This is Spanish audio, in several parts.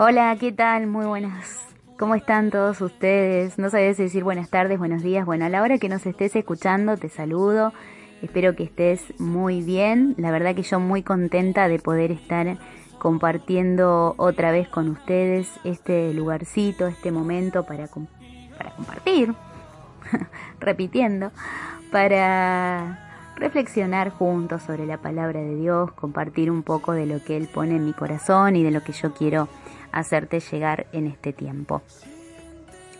Hola, ¿qué tal? Muy buenas. ¿Cómo están todos ustedes? No sabes decir buenas tardes, buenos días. Bueno, a la hora que nos estés escuchando, te saludo. Espero que estés muy bien. La verdad que yo muy contenta de poder estar compartiendo otra vez con ustedes este lugarcito, este momento para, para compartir, repitiendo, para reflexionar juntos sobre la palabra de Dios, compartir un poco de lo que Él pone en mi corazón y de lo que yo quiero hacerte llegar en este tiempo.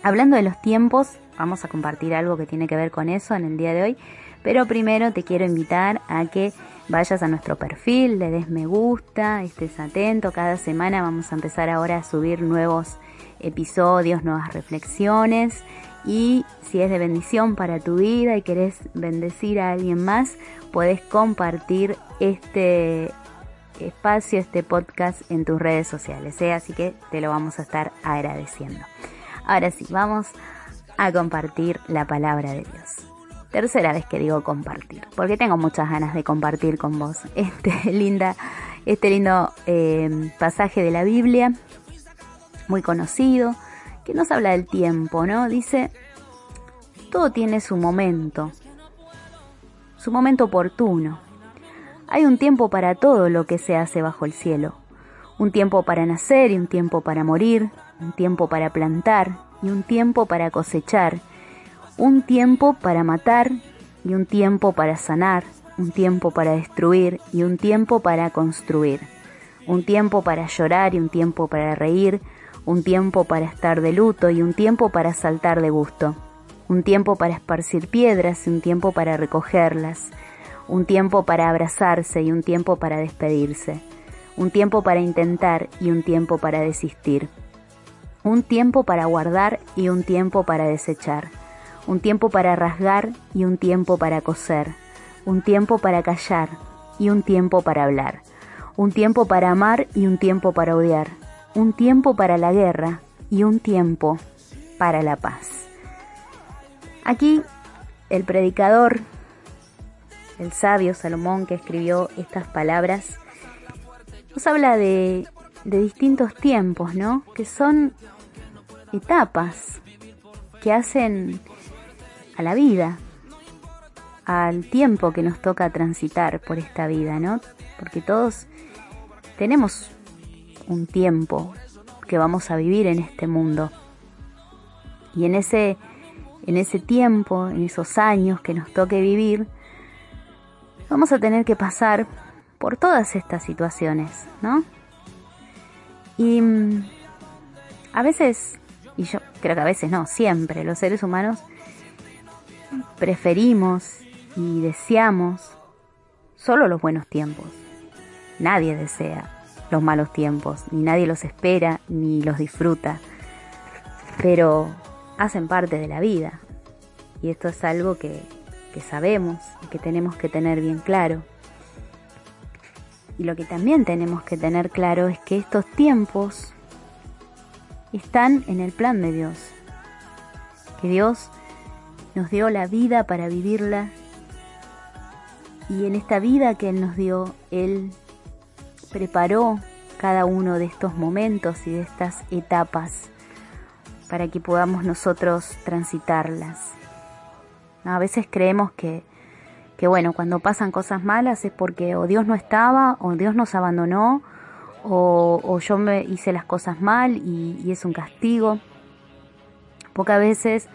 Hablando de los tiempos, vamos a compartir algo que tiene que ver con eso en el día de hoy, pero primero te quiero invitar a que vayas a nuestro perfil, le des me gusta, estés atento, cada semana vamos a empezar ahora a subir nuevos episodios, nuevas reflexiones y si es de bendición para tu vida y querés bendecir a alguien más, puedes compartir este espacio, este podcast en tus redes sociales. ¿eh? Así que te lo vamos a estar agradeciendo. Ahora sí, vamos a compartir la palabra de Dios. Tercera vez que digo compartir, porque tengo muchas ganas de compartir con vos este, linda, este lindo eh, pasaje de la Biblia, muy conocido, que nos habla del tiempo, ¿no? Dice, todo tiene su momento, su momento oportuno. Hay un tiempo para todo lo que se hace bajo el cielo. Un tiempo para nacer y un tiempo para morir, un tiempo para plantar y un tiempo para cosechar, un tiempo para matar y un tiempo para sanar, un tiempo para destruir y un tiempo para construir, un tiempo para llorar y un tiempo para reír, un tiempo para estar de luto y un tiempo para saltar de gusto, un tiempo para esparcir piedras y un tiempo para recogerlas, un tiempo para abrazarse y un tiempo para despedirse, un tiempo para intentar y un tiempo para desistir, un tiempo para guardar y un tiempo para desechar, un tiempo para rasgar y un tiempo para coser, un tiempo para callar y un tiempo para hablar, un tiempo para amar y un tiempo para odiar, un tiempo para la guerra y un tiempo para la paz. Aquí el predicador el sabio Salomón que escribió estas palabras, nos habla de, distintos tiempos, ¿no? Que son etapas que hacen a la vida, al tiempo que nos toca transitar por esta vida, ¿no? Porque todos tenemos un tiempo que vamos a vivir en este mundo. Y en ese, en ese tiempo, en esos años que nos toque vivir, vamos a tener que pasar por todas estas situaciones, ¿no? Y mm, a veces, y yo creo que a veces no, siempre los seres humanos preferimos y deseamos solo los buenos tiempos. Nadie desea los malos tiempos, ni nadie los espera, ni los disfruta, pero hacen parte de la vida. Y esto es algo que, que sabemos y que tenemos que tener bien claro. Y lo que también tenemos que tener claro es que estos tiempos están en el plan de Dios. Que Dios nos dio la vida para vivirla y en esta vida que Él nos dio, Él preparó cada uno de estos momentos y de estas etapas para que podamos nosotros transitarlas. A veces creemos que, que, bueno, cuando pasan cosas malas es porque o Dios no estaba, o Dios nos abandonó, o, yo me hice las cosas mal y, y, es un castigo. Pocas veces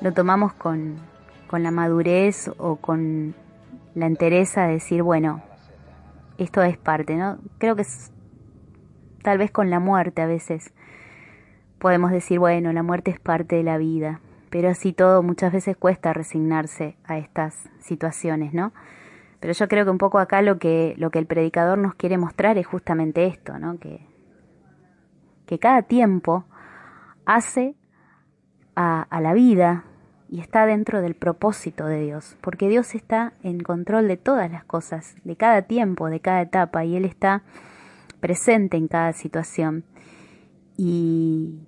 lo tomamos con, con la madurez o con la entereza de decir, bueno, esto es parte, ¿no? Creo que tal vez con la muerte a veces podemos decir, bueno, la muerte es parte de la vida pero así todo muchas veces cuesta resignarse a estas situaciones, ¿no? Pero yo creo que un poco acá lo que, lo que el predicador nos quiere mostrar es justamente esto, ¿no? Que, que cada tiempo hace a, a la vida y está dentro del propósito de Dios, porque Dios está en control de todas las cosas, de cada tiempo, de cada etapa, y Él está presente en cada situación. Y,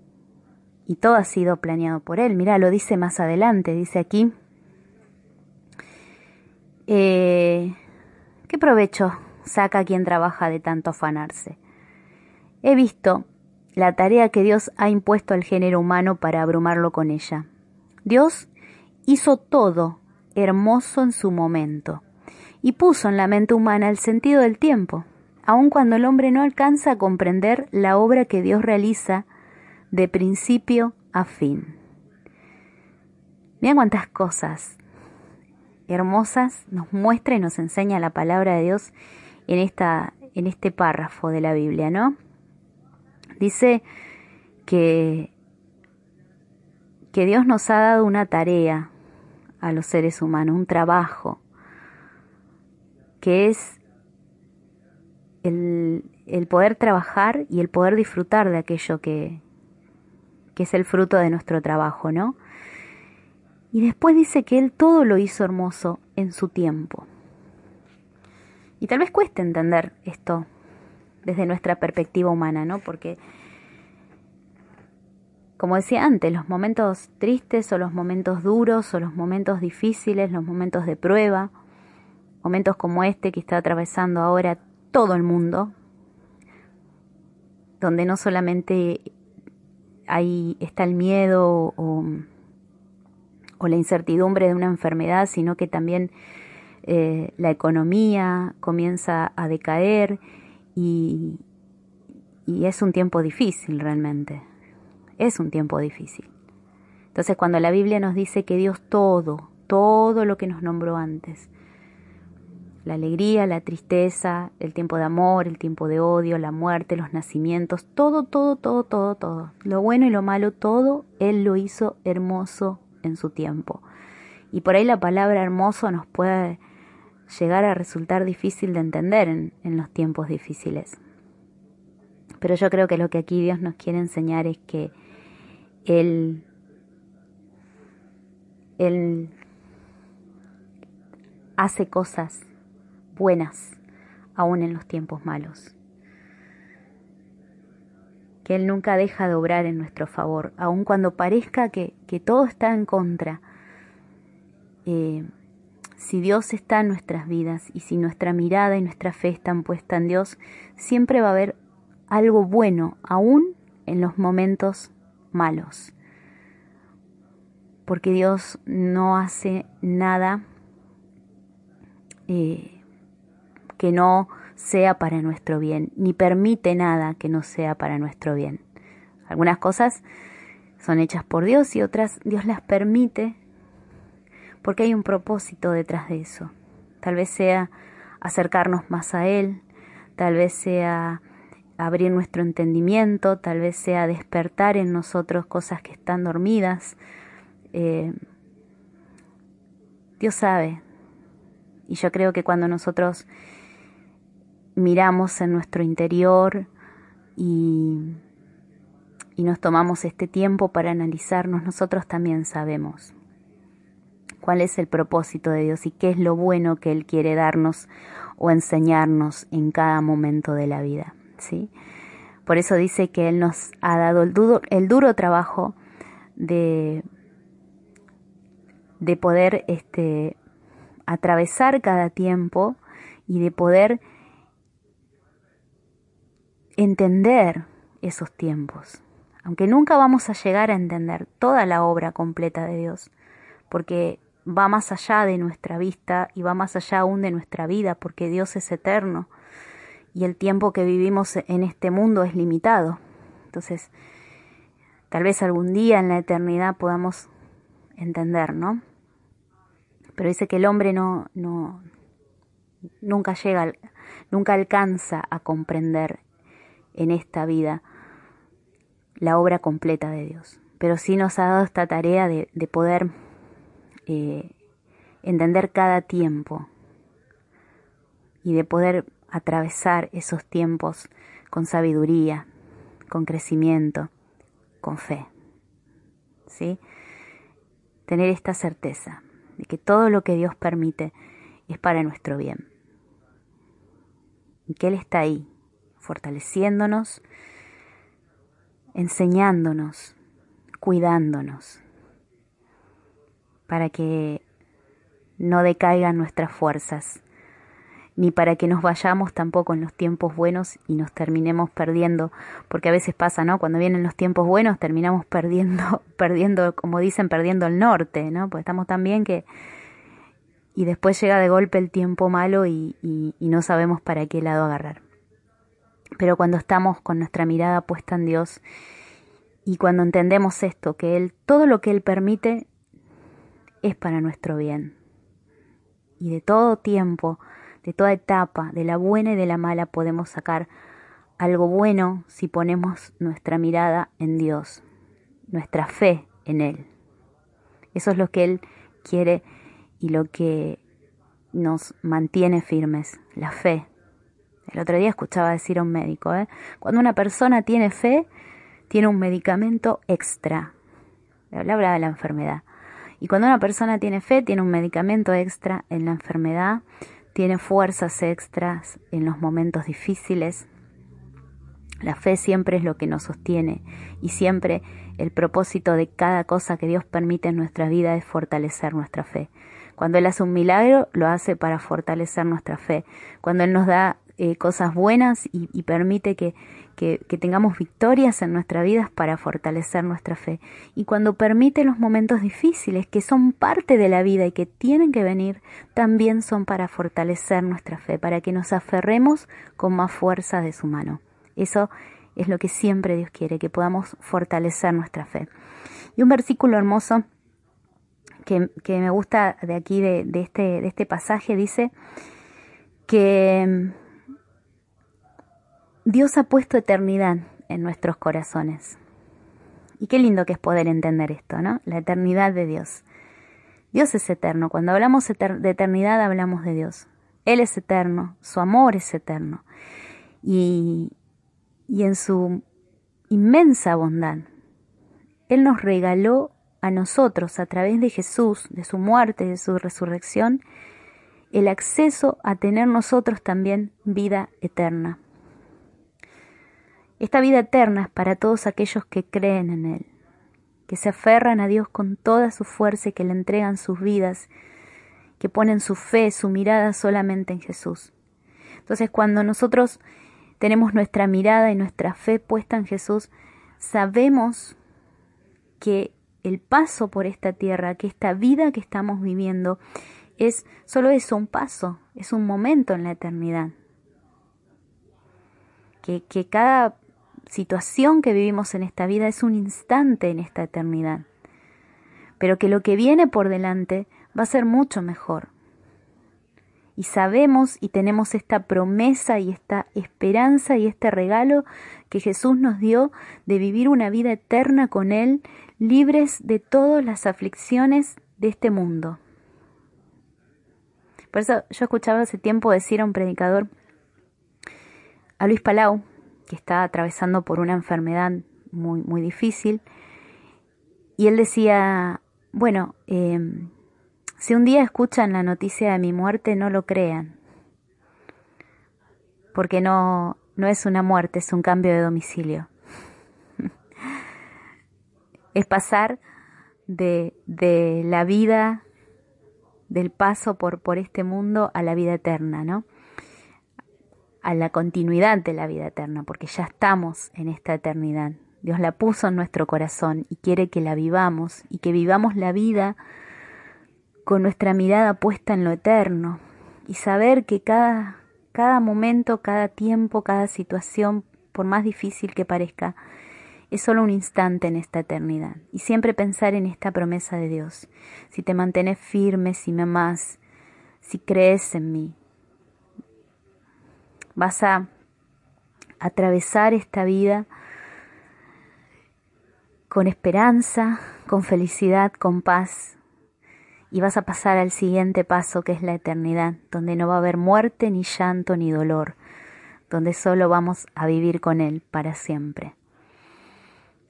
y todo ha sido planeado por Él. Mira, lo dice más adelante, dice aquí, eh, ¿qué provecho saca quien trabaja de tanto afanarse? He visto la tarea que Dios ha impuesto al género humano para abrumarlo con ella. Dios hizo todo hermoso en su momento y puso en la mente humana el sentido del tiempo, aun cuando el hombre no alcanza a comprender la obra que Dios realiza de principio a fin. Mira cuántas cosas hermosas nos muestra y nos enseña la palabra de Dios en, esta, en este párrafo de la Biblia, ¿no? Dice que, que Dios nos ha dado una tarea, a los seres humanos, un trabajo, que es el, el, poder trabajar y el poder disfrutar de aquello que, que es el fruto de nuestro trabajo, ¿no? Y después dice que Él todo lo hizo hermoso en su tiempo. Y tal vez cueste entender esto desde nuestra perspectiva humana, ¿no? Porque como decía antes, los momentos tristes o los momentos duros o los momentos difíciles, los momentos de prueba, momentos como este que está atravesando ahora todo el mundo, donde no solamente ahí está el miedo o, o, la incertidumbre de una enfermedad, sino que también eh, la economía comienza a decaer y, y es un tiempo difícil realmente es un tiempo difícil. Entonces cuando la Biblia nos dice que Dios todo, todo lo que nos nombró antes, la alegría, la tristeza, el tiempo de amor, el tiempo de odio, la muerte, los nacimientos, todo, todo, todo, todo, todo, lo bueno y lo malo, todo, Él lo hizo hermoso en su tiempo. Y por ahí la palabra hermoso nos puede llegar a resultar difícil de entender en, los tiempos difíciles. Pero yo creo que lo que aquí Dios nos quiere enseñar es que él, él hace cosas buenas aún en los tiempos malos. Que Él nunca deja de obrar en nuestro favor, aun cuando parezca que, que todo está en contra. Eh, si Dios está en nuestras vidas y si nuestra mirada y nuestra fe están puesta en Dios, siempre va a haber algo bueno, aún en los momentos malos. Porque Dios no hace nada eh, que no sea para nuestro bien, ni permite nada que no sea para nuestro bien. Algunas cosas son hechas por Dios y otras Dios las permite porque hay un propósito detrás de eso. Tal vez sea acercarnos más a Él, tal vez sea abrir nuestro entendimiento, tal vez sea despertar en nosotros cosas que están dormidas. Eh, Dios sabe. Y yo creo que cuando nosotros miramos en nuestro interior y, y nos tomamos este tiempo para analizarnos, nosotros también sabemos cuál es el propósito de Dios y qué es lo bueno que Él quiere darnos o enseñarnos en cada momento de la vida. ¿sí? Por eso dice que Él nos ha dado el duro, el duro trabajo de, de poder este, atravesar cada tiempo y de poder entender esos tiempos. Aunque nunca vamos a llegar a entender toda la obra completa de Dios, porque va más allá de nuestra vista y va más allá aún de nuestra vida, porque Dios es eterno y el tiempo que vivimos en este mundo es limitado. Entonces, tal vez algún día en la eternidad podamos entender, ¿no? Pero dice que el hombre no, no nunca llega, nunca alcanza a comprender en esta vida la obra completa de Dios. Pero sí nos ha dado esta tarea de, de poder eh, entender cada tiempo y de poder atravesar esos tiempos con sabiduría, con crecimiento, con fe. ¿Sí? Tener esta certeza de que todo lo que Dios permite es para nuestro bien. Y que Él está ahí, fortaleciéndonos, enseñándonos, cuidándonos, para que no decaigan nuestras fuerzas, ni para que nos vayamos tampoco en los tiempos buenos y nos terminemos perdiendo, porque a veces pasa, ¿no? Cuando vienen los tiempos buenos terminamos perdiendo, perdiendo, como dicen, perdiendo el norte, ¿no? Pues estamos tan bien que... Y después llega de golpe el tiempo malo y, y no sabemos para qué lado agarrar. Pero cuando estamos con nuestra mirada puesta en Dios y cuando entendemos esto, que Él, todo lo que Él permite es para nuestro bien. Y de todo tiempo, de toda etapa, de la buena y de la mala, podemos sacar algo bueno si ponemos nuestra mirada en Dios, nuestra fe en Él. Eso es lo que Él quiere y lo que nos mantiene firmes, la fe. El otro día escuchaba decir a un médico, ¿eh? cuando una persona tiene fe, tiene un medicamento extra. Hablaba de la enfermedad. Y cuando una persona tiene fe, tiene un medicamento extra en la enfermedad, tiene fuerzas extras en los momentos difíciles. La fe siempre es lo que nos sostiene y siempre el propósito de cada cosa que Dios permite en nuestra vida es fortalecer nuestra fe. Cuando Él hace un milagro, lo hace para fortalecer nuestra fe. Cuando Él nos da eh, cosas buenas y, permite que, que, tengamos victorias en nuestra vida para fortalecer nuestra fe. Y cuando permite los momentos difíciles, que son parte de la vida y que tienen que venir, también son para fortalecer nuestra fe, para que nos aferremos con más fuerza de su mano. Eso es lo que siempre Dios quiere, que podamos fortalecer nuestra fe. Y un versículo hermoso que, me gusta de aquí, de, este, de este pasaje, dice que Dios ha puesto eternidad en nuestros corazones. Y qué lindo que es poder entender esto, ¿no? La eternidad de Dios. Dios es eterno. Cuando hablamos de eternidad hablamos de Dios. Él es eterno, su amor es eterno. Y, y en su inmensa bondad, Él nos regaló a nosotros a través de Jesús, de su muerte, de su resurrección, el acceso a tener nosotros también vida eterna. Esta vida eterna es para todos aquellos que creen en Él, que se aferran a Dios con toda su fuerza y que le entregan sus vidas, que ponen su fe, su mirada solamente en Jesús. Entonces cuando nosotros tenemos nuestra mirada y nuestra fe puesta en Jesús, sabemos que el paso por esta tierra, que esta vida que estamos viviendo, es solo eso, un paso, es un momento en la eternidad. Que, que cada situación que vivimos en esta vida es un instante en esta eternidad, pero que lo que viene por delante va a ser mucho mejor. Y sabemos y tenemos esta promesa y esta esperanza y este regalo que Jesús nos dio de vivir una vida eterna con Él, libres de todas las aflicciones de este mundo. Por eso yo escuchaba hace tiempo decir a un predicador, a Luis Palau, que está atravesando por una enfermedad muy, muy difícil. Y él decía, bueno, em, si un día escuchan la noticia de mi muerte, no lo crean, porque no, no es una muerte, es un cambio de domicilio. es pasar de, de, la vida, del paso por, por este mundo a la vida eterna, ¿no? A la continuidad de la vida eterna, porque ya estamos en esta eternidad. Dios la puso en nuestro corazón y quiere que la vivamos y que vivamos la vida con nuestra mirada puesta en lo eterno y saber que cada, cada momento, cada tiempo, cada situación, por más difícil que parezca, es solo un instante en esta eternidad. Y siempre pensar en esta promesa de Dios. Si te mantienes firme, si me amas, si crees en mí, vas a atravesar esta vida con esperanza, con felicidad, con paz, y vas a pasar al siguiente paso que es la eternidad, donde no va a haber muerte, ni llanto, ni dolor, donde solo vamos a vivir con Él para siempre.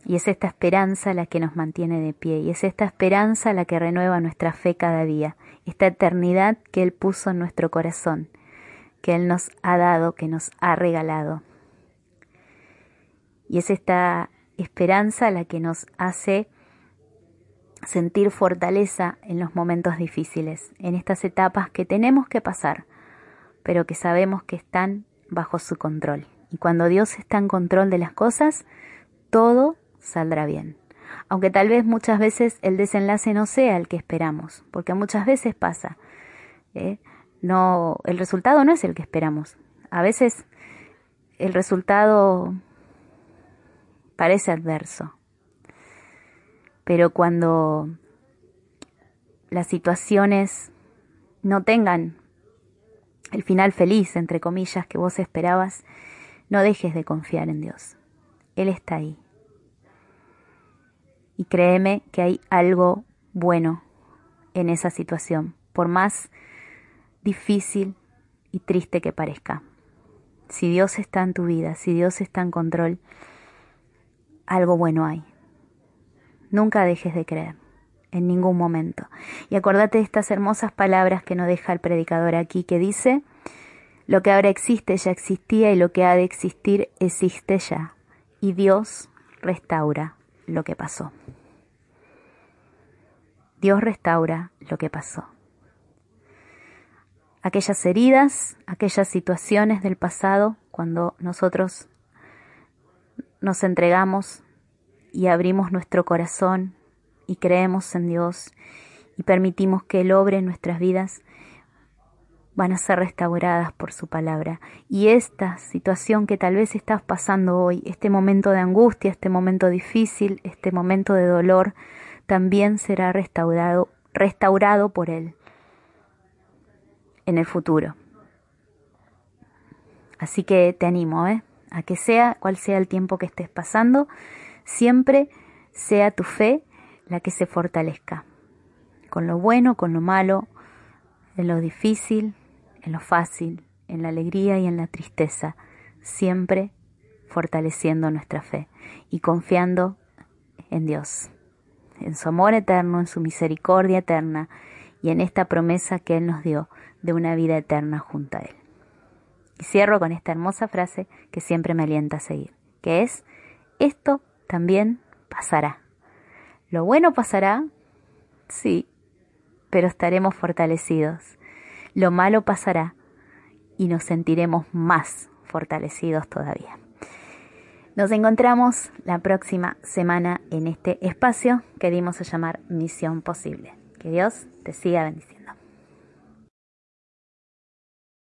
Y es esta esperanza la que nos mantiene de pie, y es esta esperanza la que renueva nuestra fe cada día, esta eternidad que Él puso en nuestro corazón, que Él nos ha dado, que nos ha regalado. Y es esta esperanza la que nos hace sentir fortaleza en los momentos difíciles, en estas etapas que tenemos que pasar, pero que sabemos que están bajo su control. Y cuando Dios está en control de las cosas, todo saldrá bien. Aunque tal vez muchas veces el desenlace no sea el que esperamos, porque muchas veces pasa. ¿eh? No, el resultado no es el que esperamos. A veces el resultado parece adverso. Pero cuando las situaciones no tengan el final feliz, entre comillas, que vos esperabas, no dejes de confiar en Dios. Él está ahí. Y créeme que hay algo bueno en esa situación, por más difícil y triste que parezca. Si Dios está en tu vida, si Dios está en control, algo bueno hay. Nunca dejes de creer, en ningún momento. Y acordate de estas hermosas palabras que nos deja el predicador aquí, que dice, lo que ahora existe ya existía y lo que ha de existir existe ya. Y Dios restaura lo que pasó. Dios restaura lo que pasó. Aquellas heridas, aquellas situaciones del pasado, cuando nosotros nos entregamos y abrimos nuestro corazón y creemos en Dios y permitimos que Él obre en nuestras vidas, van a ser restauradas por su palabra. Y esta situación que tal vez estás pasando hoy, este momento de angustia, este momento difícil, este momento de dolor, también será restaurado, restaurado por Él en el futuro. Así que te animo, ¿eh? a que sea cual sea el tiempo que estés pasando, siempre sea tu fe la que se fortalezca, con lo bueno, con lo malo, en lo difícil, en lo fácil, en la alegría y en la tristeza, siempre fortaleciendo nuestra fe y confiando en Dios, en su amor eterno, en su misericordia eterna y en esta promesa que Él nos dio de una vida eterna junto a Él. Y cierro con esta hermosa frase que siempre me alienta a seguir, que es, esto también pasará. Lo bueno pasará, sí, pero estaremos fortalecidos lo malo pasará y nos sentiremos más fortalecidos todavía. Nos encontramos la próxima semana en este espacio que dimos a llamar Misión Posible. Que Dios te siga bendiciendo.